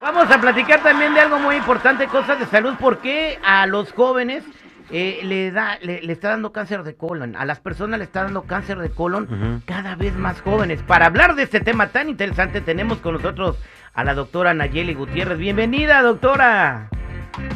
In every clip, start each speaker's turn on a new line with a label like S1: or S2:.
S1: Vamos a platicar también de algo muy importante, cosas de salud. ¿Por qué a los jóvenes eh, le, da, le, le está dando cáncer de colon? A las personas le está dando cáncer de colon cada vez más jóvenes. Para hablar de este tema tan interesante tenemos con nosotros a la doctora Nayeli Gutiérrez. Bienvenida, doctora.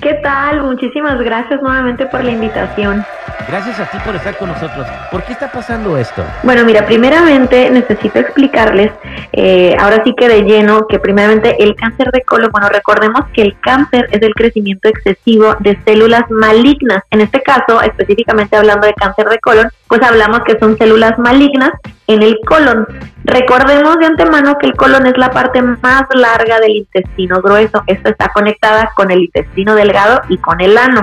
S2: ¿Qué tal? Muchísimas gracias nuevamente por la invitación.
S1: Gracias a ti por estar con nosotros. ¿Por qué está pasando esto?
S2: Bueno, mira, primeramente necesito explicarles, eh, ahora sí que de lleno, que primeramente el cáncer de colon, bueno, recordemos que el cáncer es el crecimiento excesivo de células malignas. En este caso, específicamente hablando de cáncer de colon, pues hablamos que son células malignas en el colon. Recordemos de antemano que el colon es la parte más larga del intestino grueso. Esto está conectada con el intestino delgado y con el ano.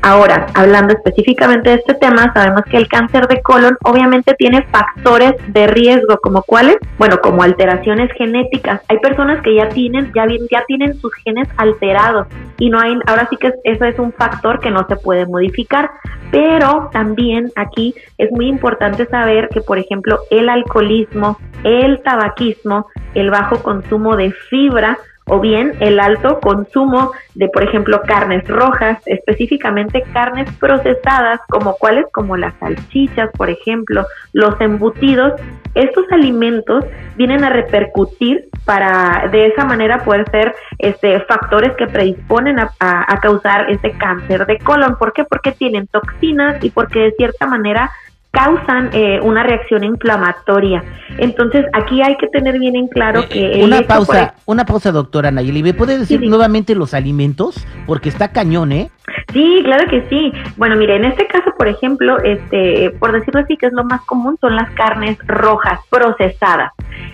S2: Ahora, hablando específicamente de este tema, sabemos que el cáncer de colon obviamente tiene factores de riesgo, como cuáles, bueno, como alteraciones genéticas. Hay personas que ya tienen, ya, ya tienen sus genes alterados y no hay, ahora sí que eso es un factor que no se puede modificar. Pero también aquí es muy importante saber que, por ejemplo, el alcoholismo, el tabaquismo, el bajo consumo de fibra, o bien el alto consumo de, por ejemplo, carnes rojas, específicamente carnes procesadas, como cuáles, como las salchichas, por ejemplo, los embutidos. Estos alimentos vienen a repercutir para de esa manera poder ser este, factores que predisponen a, a causar ese cáncer de colon. ¿Por qué? Porque tienen toxinas y porque de cierta manera causan eh, una reacción inflamatoria. Entonces, aquí hay que tener bien en claro
S1: Eh,
S2: que...
S1: una pausa, una pausa, doctora Nayeli. ¿Me puede decir
S2: Sí, sí.
S1: nuevamente los alimentos? Porque está cañón, ¿eh?
S2: Sí, claro que sí. Bueno, mire, en este caso, por ejemplo, este, por decirlo así, que es lo más común, son las carnes rojas procesadas.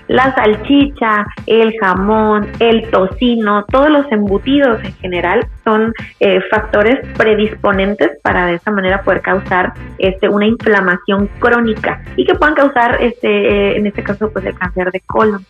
S2: La salchicha, el jamón, el tocino, todos los embutidos en general son eh, factores predisponentes para de esa manera poder causar este, una inflamación crónica y que puedan causar, este, eh, en este caso, pues el cáncer de colon.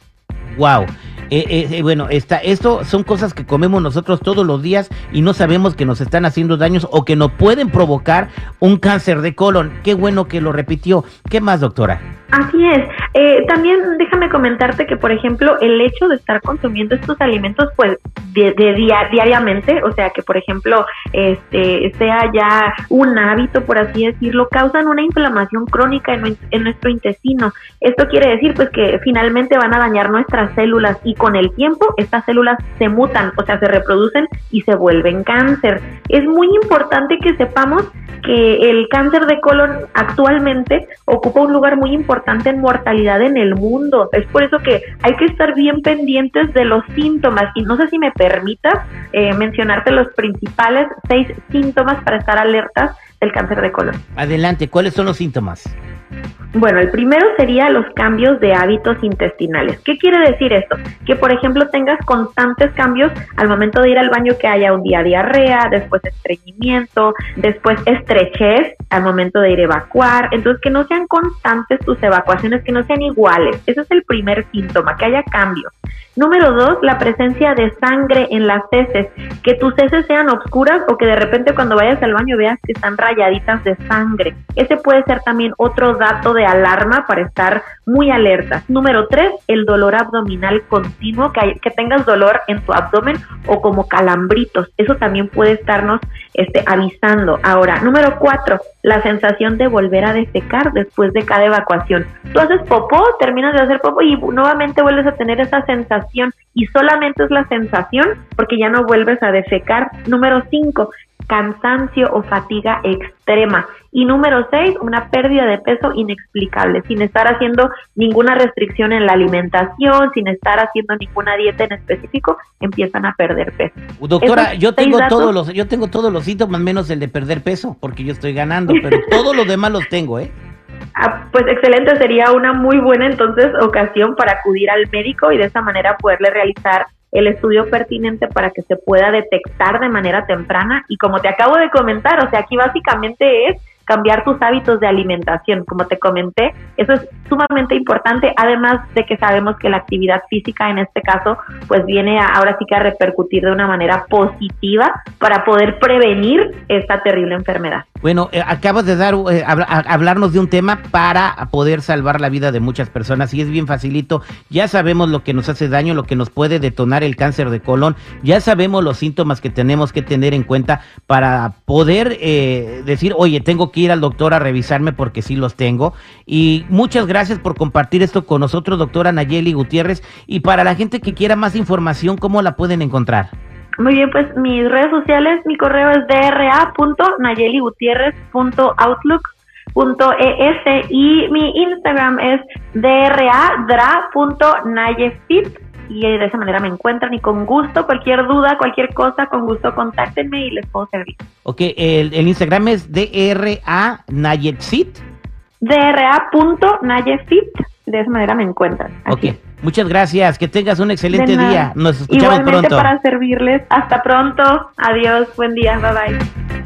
S1: Wow. Eh, eh, eh, bueno, esta, esto son cosas que comemos nosotros todos los días y no sabemos que nos están haciendo daños o que nos pueden provocar un cáncer de colon. Qué bueno que lo repitió. ¿Qué más, doctora?
S2: Así es. Eh, también déjame comentarte que, por ejemplo, el hecho de estar consumiendo estos alimentos, pues, de, de dia- diariamente, o sea, que, por ejemplo, este sea ya un hábito, por así decirlo, causan una inflamación crónica en, en nuestro intestino. Esto quiere decir, pues, que finalmente van a dañar nuestras células y con el tiempo estas células se mutan, o sea, se reproducen y se vuelven cáncer. Es muy importante que sepamos que el cáncer de colon actualmente ocupa un lugar muy importante en mortalidad en el mundo. Es por eso que hay que estar bien pendientes de los síntomas. Y no sé si me permitas eh, mencionarte los principales seis síntomas para estar alertas del cáncer de colon.
S1: Adelante, ¿cuáles son los síntomas?
S2: Bueno, el primero sería los cambios de hábitos intestinales. ¿Qué quiere decir esto? Que, por ejemplo, tengas constantes cambios al momento de ir al baño, que haya un día diarrea, después estreñimiento, después estrechez al momento de ir a evacuar. Entonces, que no sean constantes tus evacuaciones, que no sean iguales. Ese es el primer síntoma, que haya cambios. Número dos, la presencia de sangre en las heces, que tus heces sean oscuras o que de repente cuando vayas al baño veas que están rayaditas de sangre. Ese puede ser también otro dato alarma para estar muy alerta. Número tres, el dolor abdominal continuo, que, hay- que tengas dolor en tu abdomen o como calambritos. Eso también puede estarnos este, avisando. Ahora, número cuatro, la sensación de volver a defecar después de cada evacuación. Tú haces popó, terminas de hacer popó y nuevamente vuelves a tener esa sensación y solamente es la sensación porque ya no vuelves a defecar. Número cinco, cansancio o fatiga extrema. Y número seis, una pérdida de peso inexplicable, sin estar haciendo ninguna restricción en la alimentación, sin estar haciendo ninguna dieta en específico, empiezan a perder peso.
S1: Doctora, yo tengo todos los, yo tengo todos los síntomas menos el de perder peso, porque yo estoy ganando, pero todos los demás los tengo, ¿eh?
S2: Ah, pues excelente, sería una muy buena entonces ocasión para acudir al médico y de esa manera poderle realizar el estudio pertinente para que se pueda detectar de manera temprana. Y como te acabo de comentar, o sea, aquí básicamente es cambiar tus hábitos de alimentación. Como te comenté, eso es sumamente importante, además de que sabemos que la actividad física en este caso, pues viene ahora sí que a repercutir de una manera positiva para poder prevenir esta terrible enfermedad.
S1: Bueno, eh, acabas de dar eh, hablarnos de un tema para poder salvar la vida de muchas personas y es bien facilito. Ya sabemos lo que nos hace daño, lo que nos puede detonar el cáncer de colon. Ya sabemos los síntomas que tenemos que tener en cuenta para poder eh, decir, oye, tengo que ir al doctor a revisarme porque sí los tengo. Y muchas gracias por compartir esto con nosotros, doctora Nayeli Gutiérrez. Y para la gente que quiera más información, ¿cómo la pueden encontrar?
S2: Muy bien, pues mis redes sociales, mi correo es dra.nayeligutierrez.outlook.es y mi Instagram es dra.dra.nayefit y de esa manera me encuentran y con gusto, cualquier duda, cualquier cosa, con gusto contáctenme y les puedo servir.
S1: Ok, el, Instagram es dra.nayefit.
S2: dra.nayefit, de esa manera me encuentran.
S1: Ok. Muchas gracias, que tengas un excelente día. Nos escuchamos
S2: Igualmente para servirles. Hasta pronto. Adiós, buen día, bye bye.